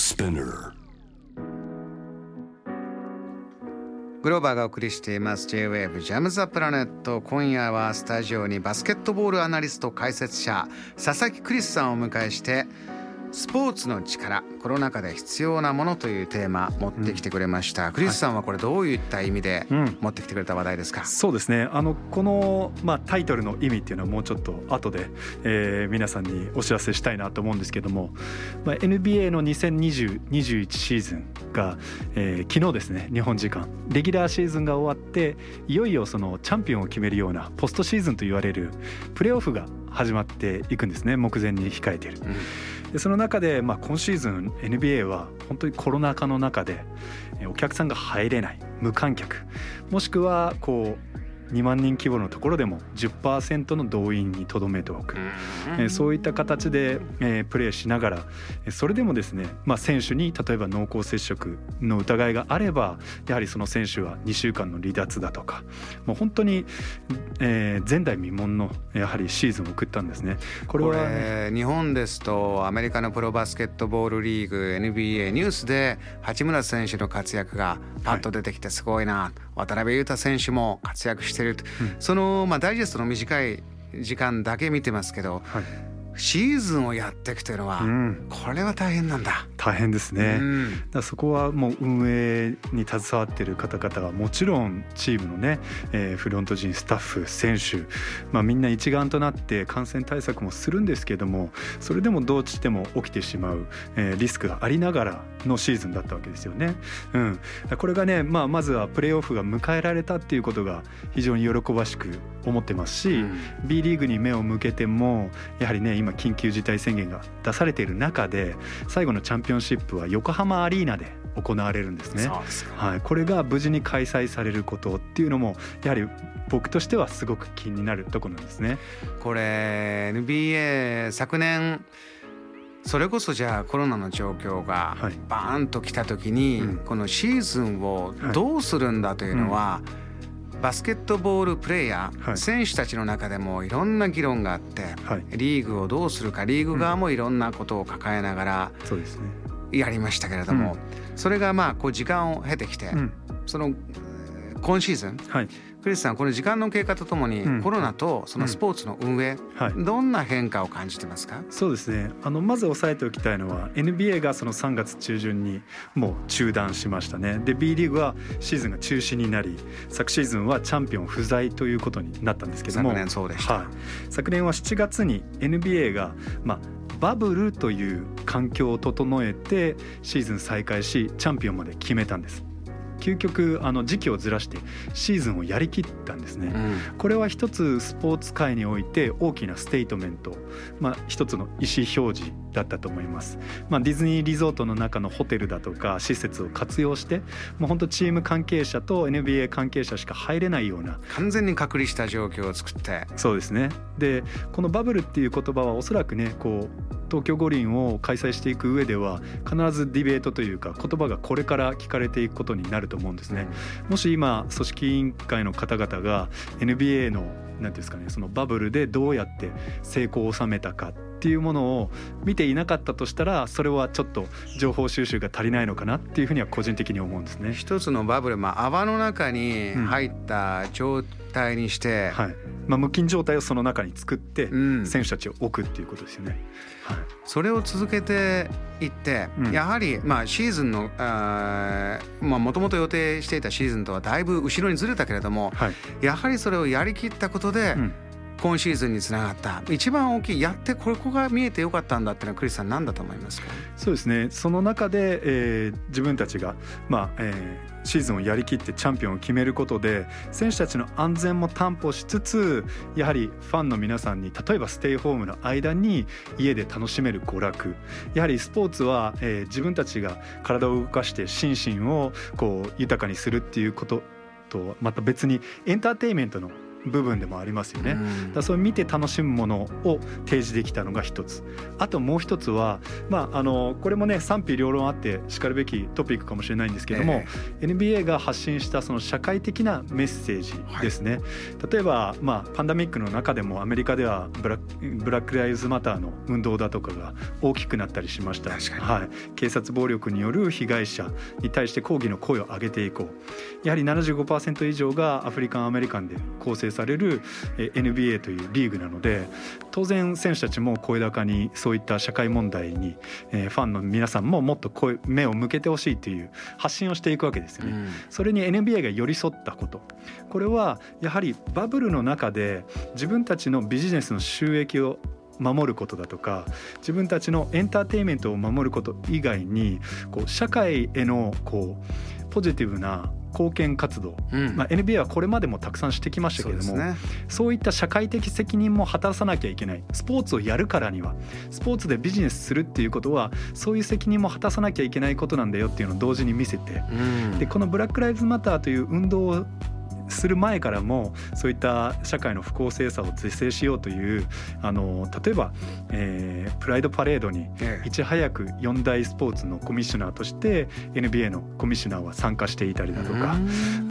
Spinner. グローバーがお送りしています。J-WAVE ジャムザプラネット。今夜はスタジオにバスケットボールアナリスト解説者佐々木クリスさんをお迎えしてスポーツの力コロナ禍で必要なものというテーマ持ってきてくれました、うん、クリスさんはこれどういった意味で持ってきてくれた話題ですか、うん、そうですね。あのこの、まあ、タイトルの意味っていうのはもうちょっと後で、えー、皆さんにお知らせしたいなと思うんですけども、まあ、NBA の2020-21シーズンが、えー、昨日ですね日本時間。レギュラーシーズンが終わっていよいよそのチャンピオンを決めるようなポストシーズンと言われるプレーオフが始まっていくんですね。目前に控えている。うんでその中で、まあ、今シーズン NBA は本当にコロナ禍の中でお客さんが入れない無観客。もしくはこう2万人規模のところでも10%の動員にとどめておく、えそういった形で、えプレーしながらそれでもですね、まあ、選手に例えば濃厚接触の疑いがあればやはりその選手は2週間の離脱だとかもう本当に、え前代未聞のやはりシーズンを送ったんですね。これは、ね、日本ですとアメリカのプロバスケットボールリーグ NBA ニュースで八村選手の活躍がパッと出てきてすごいな、はい、渡辺裕太選手も活躍してる、うん、その、まあ、ダイジェストの短い時間だけ見てますけど、はいシーズンをやっていくというのは、うん、これは大変なんだ。大変ですね、うん、だそこはもう運営に携わっている方々はもちろんチームのね、えー、フロント陣スタッフ選手、まあ、みんな一丸となって感染対策もするんですけどもそれでもどうしても起きてしまう、えー、リスクがありながらのシーズンだったわけですよね。うん、これがね、まあ、まずはプレーオフが迎えられたっていうことが非常に喜ばしく思ってますし、うん、B リーグに目を向けてもやはりね今緊急事態宣言が出されている中で最後のチャンピオンシップは横浜アリーナで行われるんですね。はい、これが無事に開催されることっていうのもやはり僕としてはすごく気になるところなんですね。これ NBA 昨年それこそじゃあコロナの状況がバーンと来た時に、このシーズンをどうするんだというのは、バスケットボールプレーヤー、はい、選手たちの中でもいろんな議論があって、はい、リーグをどうするかリーグ側もいろんなことを抱えながらやりましたけれども、それがまあこう時間を経てきて、その今シーズン、はい、クリスさんこの時間の経過とともに、コロナとそのスポーツの運営、うんはい、どんな変化を感じてますか？そうですね。あのまず押さえておきたいのは NBA がその3月中旬にもう中断しましたね。で B リーグはシーズンが中止になり昨シーズンはチャンピオン不在ということになったんですけども昨年そうでした、はい、昨年は7月に NBA がまあバブルという環境を整えてシーズン再開しチャンピオンまで決めたんです究極あの時期をずらしてシーズンをやりきったんですね、うん、これは一つスポーツ界において大きなステートメント、まあ、一つの意思表示だったと思います、まあ、ディズニーリゾートの中のホテルだとか施設を活用してもう本当チーム関係者と NBA 関係者しか入れないような完全に隔離した状況を作って。そうですね。でこのバブルっていう言葉はおそらくねこう東京五輪を開催していく上では必ずディベートというか言葉がこれから聞かれていくことになると思うんですね。もし今組織委員会の方々が NBA の何ですかねそのバブルでどうやって成功を収めたかっていうものを見ていなかったとしたらそれはちょっと情報収集が足りないのかなっていうふうには個人的に思うんですね。一つのバブル、まあ、泡の中に入った状態にして、うん、はいまあ、無菌状態をその中に作って選手たちを置くっていうことですよね。はい、それを続けていって、うん、やはりまあシーズンのもともと予定していたシーズンとはだいぶ後ろにずれたけれども、はい、やはりそれをやりきったことで、うん今シーズンにつながった。一番大きいやってここが見えてよかったんだっていうのはクリスさん何だと思いますか？そうですね。その中で、えー、自分たちが、まあえー、シーズンをやりきってチャンピオンを決めることで選手たちの安全も担保しつつやはりファンの皆さんに例えばステイホームの間に家で楽しめる娯楽。やはりスポーツは、えー、自分たちが体を動かして心身をこう豊かにするっていうこととまた別にエンターテインメントの部分でもありますよね。だそう見て楽しむものを提示できたのが一つ。あともう一つは、まあ、あのこれもね賛否両論あってしかるべきトピックかもしれないんですけども、えー、NBA が発信したその社会的なメッセージですね、はい、例えば、まあ、パンダミックの中でもアメリカではブラブラック・ライズ・マターの運動だとかが大きくなったりしました、はい、警察暴力による被害者に対して抗議の声を上げていこう。やはり75%以上がアフリカン・アメリカンで構成される NBA というリーグなので当然選手たちも声高にそういった社会問題にファンの皆さんももっと声目を向けてほしいという発信をしていくわけですよね。うん、それに NBA が寄り添ったことこれはやはりバブルの中で自分たちのビジネスの収益を守ることだとか自分たちのエンターテインメントを守ること以外にこう社会へのこうポジティブな貢献活動、うん、まあ、NBA はこれまでもたくさんしてきましたけれどもそう、ね,、そういった社会的責任も果たさなきゃいけない。スポーツをやるからには。スポーツでビジネスするっていうことはそういう責任も果たさなきゃいけないことなんだよっていうのを同時に見せて、うん、でこのブラック・ライブズ・マターという運動をする前からもそういった社会の不公正さを是正しようというあの例えば、えー、プライドパレードにいち早く四大スポーツのコミッショナーとして NBA のコミッショナーは参加していたりだとか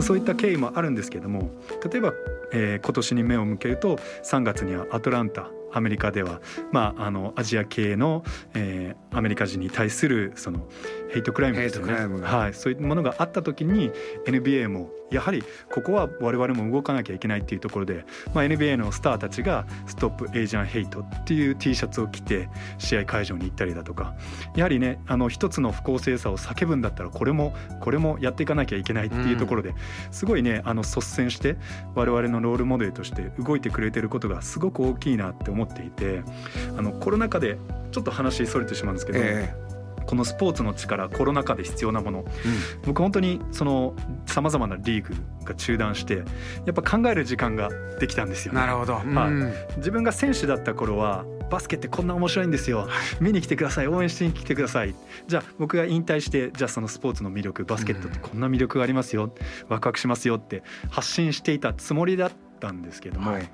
そういった経緯もあるんですけども例えば、えー、今年に目を向けると3月にはアトランタアメリカでは、まあ、あのアジア系の、えー、アメリカ人に対するそのヘイトクライムですね、はい、そういうものがあった時に NBA もやはりここは我々も動かなきゃいけないっていうところで、まあ、NBA のスターたちが「ストップ・エイジャン・ヘイト」っていう T シャツを着て試合会場に行ったりだとかやはりねあの一つの不公正さを叫ぶんだったらこれもこれもやっていかなきゃいけないっていうところで、すごいねあの率先して我々のロールモデルとして動いてくれてることがすごく大きいなって思っていてあのコロナ禍でちょっと話それてしまうんですけど、えーこのスポーツの力コロナ禍で必要なもの、うん、僕本当にそのさまざまなリーグが中断してやっぱ考える時間ができたんですよ、ね、なるほど、うん。はい、自分が選手だった頃はバスケってこんな面白いんですよ。見に来てください。応援しに来てください。じゃあ僕が引退してじゃあそのスポーツの魅力バスケットってこんな魅力がありますよ。ワクワクしますよって発信していたつもりだったったんですけども、はい、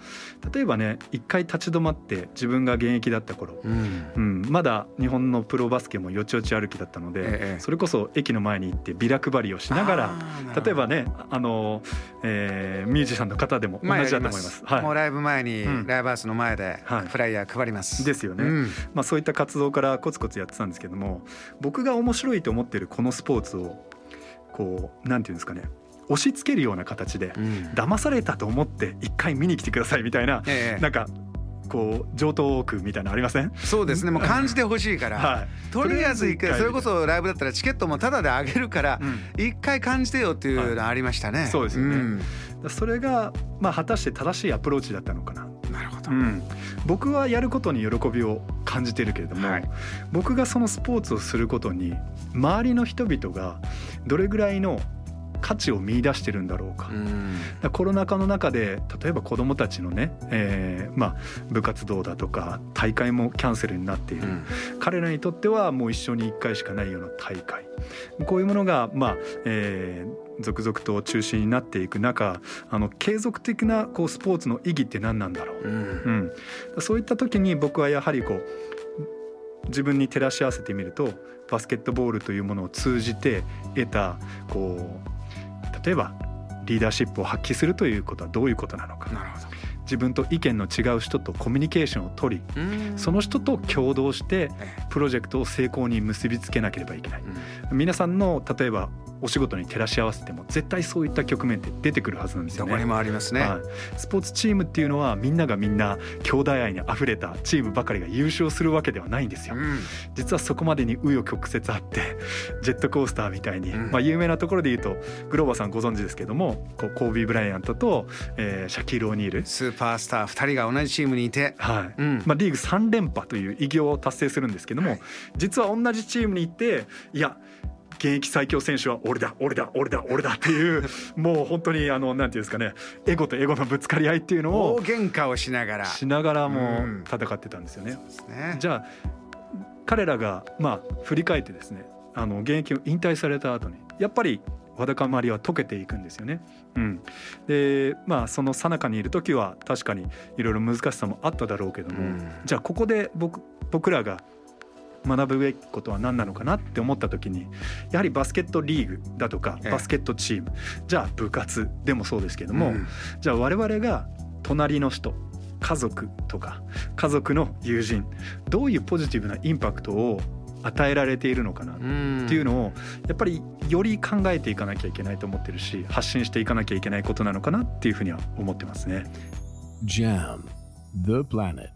例えばね一回立ち止まって自分が現役だった頃、うん、うん、まだ日本のプロバスケもよちよち歩きだったので、ええ、それこそ駅の前に行ってビラ配りをしながら例えばねあの、えー、ミュージシャンの方でも同じだと思います。はい、もうライブ前に、ライブハウスの前でフライヤー配ります。はい、ですよね、うん、まあ、そういった活動からコツコツやってたんですけども僕が面白いと思ってるこのスポーツをこうなんていうんですかね押し付けるような形で、うん、騙されたと思って一回見に来てくださいみたいな、ええ、なんかこう上等句みたいなありません？そうですね。もう感じてほしいから、はい、とりあえず一回それこそライブだったらチケットもタダであげるから一回感じてよっていうのありましたね、はい、そうですよね、うん、それがまあ果たして正しいアプローチだったのかな。なるほど、うん、僕はやることに喜びを感じてるけれども、はい、僕がそのスポーツをすることに周りの人々がどれぐらいの価値を見出してるんだろうか,、うコロナ禍の中で例えば子どもたちのね、えーまあ、部活動だとか大会もキャンセルになっている、うん、彼らにとってはもう一生に1回しかないような大会。こういうものが、まあえー、続々と中心になっていく中あの継続的なこうスポーツの意義って何なんだろう、うん、うん、そういった時に僕はやはりこう自分に照らし合わせてみるとバスケットボールというものを通じて得たこう例えばリーダーシップを発揮するということはどういうことなのか。なるほど。自分と意見の違う人とコミュニケーションを取りその人と共同してプロジェクトを成功に結びつけなければいけない、皆さんの例えばお仕事に照らし合わせても絶対そういった局面って出てくるはずなんですよね。どこにもありますね、はい、スポーツチームっていうのはみんながみんな兄弟愛にあふれたチームばかりが優勝するわけではないんですよ。うん、実はそこまでに紆余曲折あって ジェットコースターみたいに、うん、まあ有名なところで言うとグローバーさんご存知ですけどもこうコービー・ブライアントと、えー、シャキール・オニール。スーパースター2人が同じチームにいて、はい。うん。まあ、リーグ3連覇という偉業を達成するんですけども、はい、実は同じチームにいていや現役最強選手は俺だ俺だ俺だ俺だっていう もう本当にあのなんていうんですかねエゴとエゴのぶつかり合いっていうのを大喧嘩をしながら。しながらも戦ってたんですよね。うん、ね。じゃあ彼らがまあ振り返ってですねあの現役を引退された後にやっぱりわだかまりは解けていくんですよね。うん、でまあその最中にいる時は確かにいろいろ難しさもあっただろうけども、うん、じゃあここで僕僕らが学ぶべきことは何なのかなって思った時にやはりバスケットリーグだとかバスケットチーム、じゃあ部活でもそうですけども、うん、じゃあ我々が隣の人家族とか家族の友人どういうポジティブなインパクトを与えられているのかなっていうのをやっぱりより考えていかなきゃいけないと思ってるし発信していかなきゃいけないことなのかなっていうふうには思ってますね。JAM The Planet